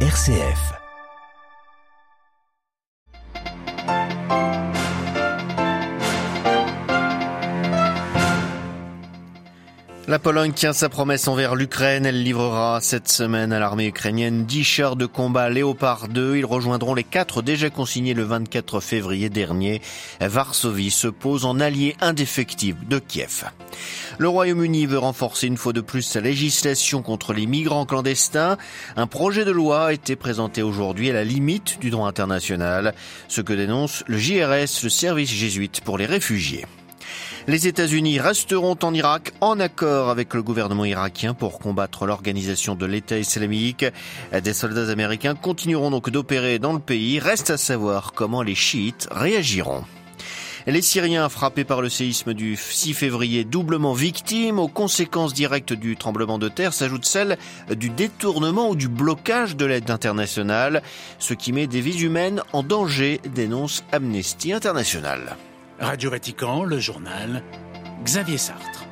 RCF. La Pologne tient sa promesse envers l'Ukraine. Elle livrera cette semaine à l'armée ukrainienne 10 chars de combat Léopard 2. Ils rejoindront les quatre déjà consignés le 24 février dernier. Varsovie se pose en allié indéfectible de Kiev. Le Royaume-Uni veut renforcer une fois de plus sa législation contre les migrants clandestins. Un projet de loi a été présenté aujourd'hui à la limite du droit international, ce que dénonce le JRS, le service jésuite pour les réfugiés. Les États-Unis resteront en Irak en accord avec le gouvernement irakien pour combattre l'organisation de l'État islamique. Des soldats américains continueront donc d'opérer dans le pays. Reste à savoir comment les chiites réagiront. Les Syriens frappés par le séisme du 6 février, doublement victimes aux conséquences directes du tremblement de terre, s'ajoute celle du détournement ou du blocage de l'aide internationale, ce qui met des vies humaines en danger, dénonce Amnesty International. Radio Vatican, le journal, Xavier Sartre.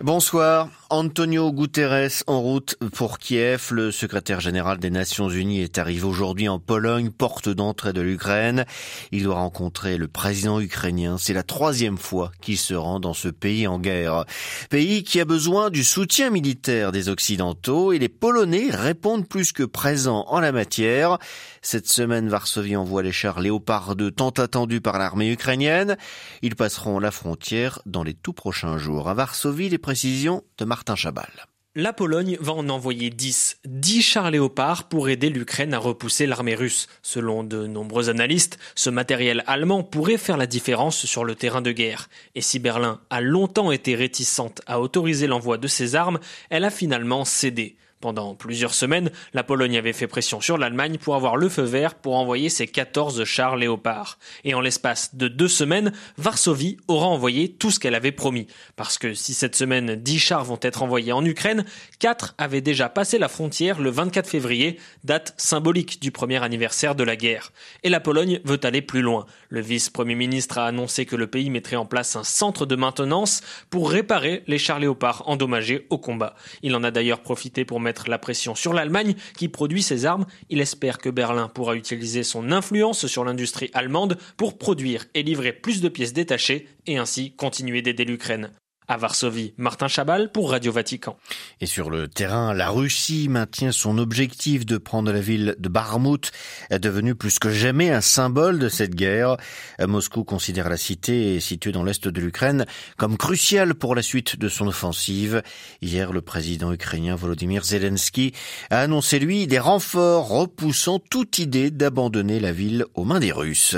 Bonsoir. Antonio Guterres en route pour Kiev. Le secrétaire général des Nations Unies est arrivé aujourd'hui en Pologne, porte d'entrée de l'Ukraine. Il doit rencontrer le président ukrainien. C'est la troisième fois qu'il se rend dans ce pays en guerre. Pays qui a besoin du soutien militaire des Occidentaux et les Polonais répondent plus que présents en la matière. Cette semaine, Varsovie envoie les chars Léopard 2 tant attendus par l'armée ukrainienne. Ils passeront la frontière dans les tout prochains jours. À Varsovie, de Martin Chabal. La Pologne va en envoyer 10, 10 chars léopards pour aider l'Ukraine à repousser l'armée russe. Selon de nombreux analystes, ce matériel allemand pourrait faire la différence sur le terrain de guerre. Et si Berlin a longtemps été réticente à autoriser l'envoi de ces armes, elle a finalement cédé. Pendant plusieurs semaines, la Pologne avait fait pression sur l'Allemagne pour avoir le feu vert pour envoyer ses 14 chars léopards. Et en l'espace de deux semaines, Varsovie aura envoyé tout ce qu'elle avait promis. Parce que si cette semaine 10 chars vont être envoyés en Ukraine, 4 avaient déjà passé la frontière le 24 février, date symbolique du premier anniversaire de la guerre. Et la Pologne veut aller plus loin. Le vice-premier ministre a annoncé que le pays mettrait en place un centre de maintenance pour réparer les chars léopards endommagés au combat. Il en a d'ailleurs profité pour mettre la pression sur l'Allemagne qui produit ces armes. Il espère que Berlin pourra utiliser son influence sur l'industrie allemande pour produire et livrer plus de pièces détachées et ainsi continuer d'aider l'Ukraine. À Varsovie, Martin Chabal pour Radio Vatican. Et sur le terrain, la Russie maintient son objectif de prendre la ville de Barmout, devenue plus que jamais un symbole de cette guerre. Moscou considère la cité, située dans l'est de l'Ukraine, comme cruciale pour la suite de son offensive. Hier, le président ukrainien Volodymyr Zelensky a annoncé, lui, des renforts repoussant toute idée d'abandonner la ville aux mains des Russes.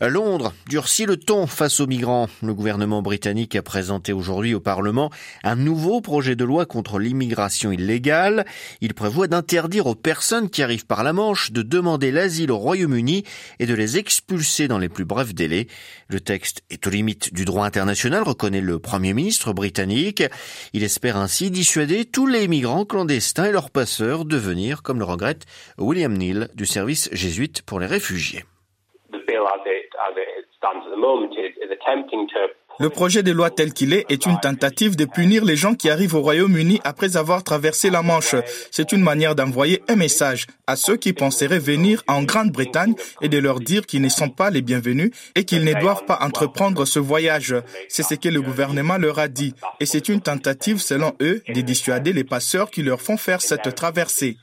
Londres durcit le ton face aux migrants. Le gouvernement britannique a présenté aujourd'hui au Parlement un nouveau projet de loi contre l'immigration illégale. Il prévoit d'interdire aux personnes qui arrivent par la Manche de demander l'asile au Royaume-Uni et de les expulser dans les plus brefs délais. Le texte est aux limites du droit international, reconnaît le Premier ministre britannique. Il espère ainsi dissuader tous les migrants clandestins et leurs passeurs de venir, comme le regrette William Neal du service jésuite pour les réfugiés. Le projet de loi tel qu'il est est une tentative de punir les gens qui arrivent au Royaume-Uni après avoir traversé la Manche. C'est une manière d'envoyer un message à ceux qui penseraient venir en Grande-Bretagne et de leur dire qu'ils ne sont pas les bienvenus et qu'ils ne doivent pas entreprendre ce voyage. C'est ce que le gouvernement leur a dit. Et c'est une tentative, selon eux, de dissuader les passeurs qui leur font faire cette traversée.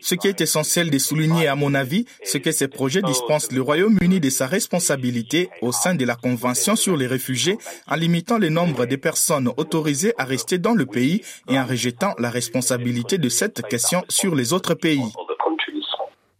Ce qui est essentiel de souligner, à mon avis, c'est que ces projets dispensent le Royaume-Uni de sa responsabilité au sein de la Convention sur les réfugiés en limitant le nombre de personnes autorisées à rester dans le pays et en rejetant la responsabilité de cette question sur les autres pays.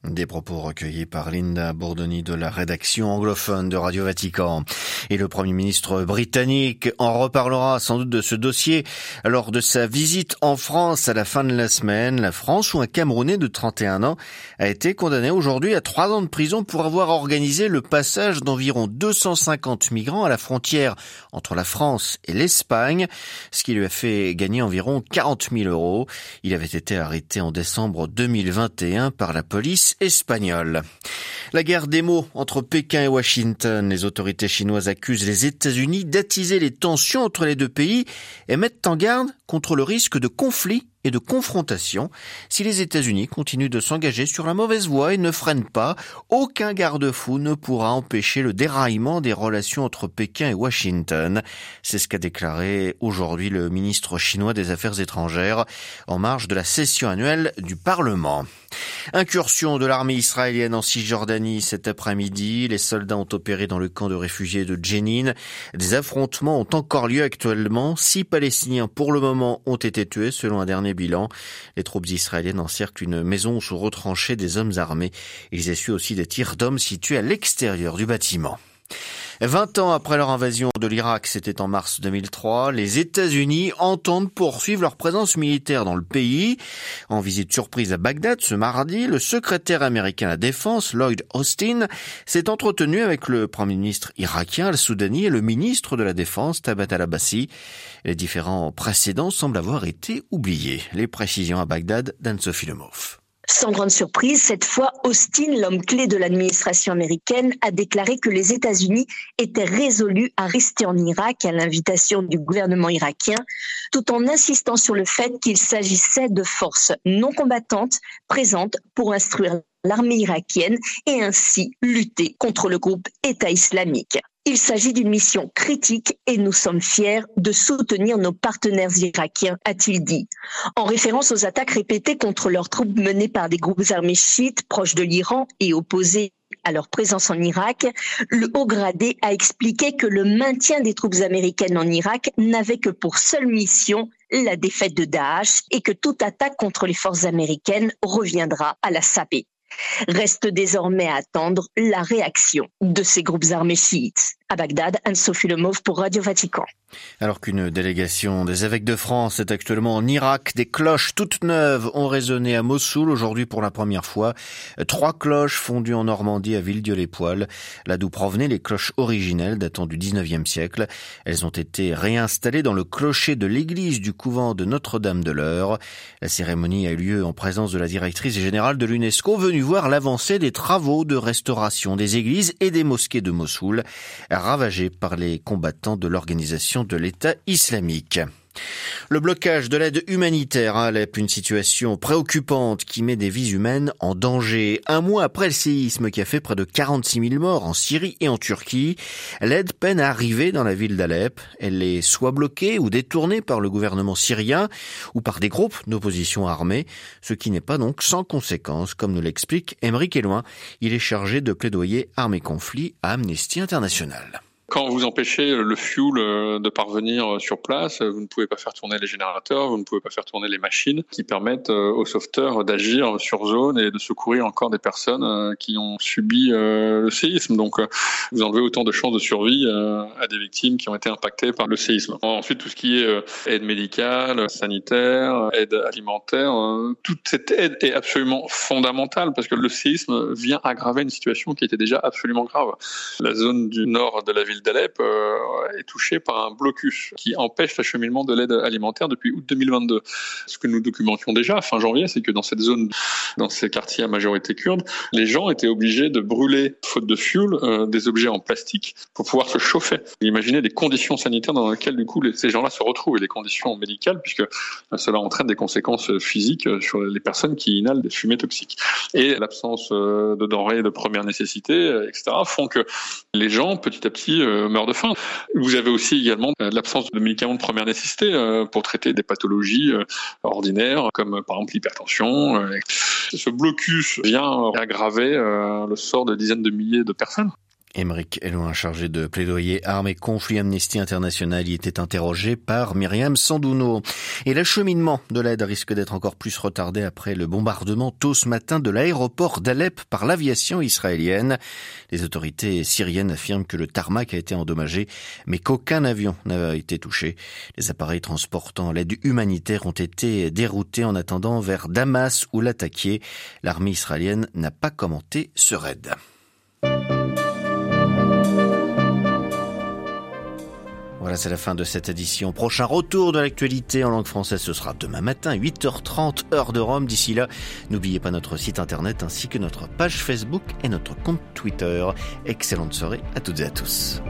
Des propos recueillis par Linda Bourdoni de la rédaction anglophone de Radio Vatican. Et le Premier ministre britannique en reparlera sans doute de ce dossier lors de sa visite en France à la fin de la semaine. La France, où un Camerounais de 31 ans a été condamné aujourd'hui à trois ans de prison pour avoir organisé le passage d'environ 250 migrants à la frontière entre la France et l'Espagne, ce qui lui a fait gagner environ 40 000 euros. Il avait été arrêté en décembre 2021 par la police La guerre des mots entre Pékin et Washington. Les autorités chinoises accusent les États-Unis d'attiser les tensions entre les deux pays et mettent en garde contre le risque de conflit et de confrontation. Si les États-Unis continuent de s'engager sur la mauvaise voie et ne freinent pas, aucun garde-fou ne pourra empêcher le déraillement des relations entre Pékin et Washington. C'est ce qu'a déclaré aujourd'hui le ministre chinois des Affaires étrangères en marge de la session annuelle du Parlement. Incursion de l'armée israélienne en Cisjordanie cet après-midi. Les soldats ont opéré dans le camp de réfugiés de Jenin. Des affrontements ont encore lieu actuellement. Six Palestiniens pour le moment ont été tués selon un dernier Les troupes israéliennes encerclent une maison où sont retranchés des hommes armés. Ils essuient aussi des tirs d'hommes situés à l'extérieur du bâtiment. 20 ans après leur invasion de l'Irak, c'était en mars 2003, les États-Unis entendent poursuivre leur présence militaire dans le pays. En visite surprise à Bagdad ce mardi, le secrétaire américain à la Défense, Lloyd Austin, s'est entretenu avec le Premier ministre irakien al-Soudani et le ministre de la Défense, Tabat al-Abbasi. Les différents précédents semblent avoir été oubliés. Les précisions à Bagdad d'Anne-Sophie. Sans grande surprise, cette fois, Austin, l'homme clé de l'administration américaine, a déclaré que les États-Unis étaient résolus à rester en Irak à l'invitation du gouvernement irakien, tout en insistant sur le fait qu'il s'agissait de forces non combattantes présentes pour instruire l'armée irakienne et ainsi lutter contre le groupe État islamique. Il s'agit d'une mission critique et nous sommes fiers de soutenir nos partenaires irakiens, a-t-il dit. En référence aux attaques répétées contre leurs troupes menées par des groupes armés chiites proches de l'Iran et opposés à leur présence en Irak, le haut gradé a expliqué que le maintien des troupes américaines en Irak n'avait que pour seule mission la défaite de Daesh et que toute attaque contre les forces américaines reviendra à la saper. Reste désormais à attendre la réaction de ces groupes armés chiites. À Bagdad, Anne-Sophie Lemov pour Radio Vatican. Alors qu'une délégation des évêques de France est actuellement en Irak, des cloches toutes neuves ont résonné à Mossoul aujourd'hui pour la première fois. Trois cloches fondues en Normandie à Villedieu-les-Poils, là d'où provenaient les cloches originelles datant du 19e siècle. Elles ont été réinstallées dans le clocher de l'église du couvent de Notre-Dame de l'Eure. La cérémonie a eu lieu en présence de la directrice générale de l'UNESCO venue voir l'avancée des travaux de restauration des églises et des mosquées de Mossoul ravagé par les combattants de l'organisation de l'État islamique. Le blocage de l'aide humanitaire à Alep, une situation préoccupante qui met des vies humaines en danger. Un mois après le séisme qui a fait près de 46 000 morts en Syrie et en Turquie, l'aide peine à arriver dans la ville d'Alep. Elle est soit bloquée ou détournée par le gouvernement syrien ou par des groupes d'opposition armée, ce qui n'est pas donc sans conséquence, comme nous l'explique Émeric Eloin. Il est chargé de plaidoyer armée conflit à Amnesty International. Quand vous empêchez le fuel euh, de parvenir sur place, vous ne pouvez pas faire tourner les générateurs, vous ne pouvez pas faire tourner les machines qui permettent euh, aux sauveteurs d'agir sur zone et de secourir encore des personnes euh, qui ont subi le séisme. Donc, vous enlevez autant de chances de survie à des victimes qui ont été impactées par le séisme. Ensuite, tout ce qui est aide médicale, sanitaire, aide alimentaire, toute cette aide est absolument fondamentale parce que le séisme vient aggraver une situation qui était déjà absolument grave. La zone du nord de la ville d'Alep euh, est touchée par un blocus qui empêche l'acheminement de l'aide alimentaire depuis août 2022. Ce que nous documentions déjà fin janvier, c'est que dans cette zone, dans ces quartiers à majorité kurde, les gens étaient obligés de brûler, faute de fuel, euh, des objets en plastique pour pouvoir se chauffer. Imaginez les conditions sanitaires dans lesquelles du coup ces gens-là se retrouvent et les conditions médicales, puisque cela entraîne des conséquences physiques sur les personnes qui inhalent des fumées toxiques. Et l'absence euh, de denrées de première nécessité, etc., font que les gens, petit à petit, euh, meurent de faim. Vous avez aussi également euh, l'absence de médicaments de première nécessité euh, pour traiter des pathologies ordinaires, comme par exemple l'hypertension. Ce blocus vient aggraver le sort de dizaines de milliers de personnes. Émeric Eloin, chargé de plaidoyer armes et conflit Amnesty International, y était interrogé par Myriam Sandouno. Et l'acheminement de l'aide risque d'être encore plus retardé après le bombardement tôt ce matin de l'aéroport d'Alep par l'aviation israélienne. Les autorités syriennes affirment que le tarmac a été endommagé, mais qu'aucun avion n'a été touché. Les appareils transportant l'aide humanitaire ont été déroutés en attendant vers Damas où l'attaquer. L'armée israélienne n'a pas commenté ce raid. Voilà, c'est la fin de cette édition. Prochain retour de l'actualité en langue française, ce sera demain matin, 8h30, heure de Rome. D'ici là, n'oubliez pas notre site internet ainsi que notre page Facebook et notre compte Twitter. Excellente soirée à toutes et à tous.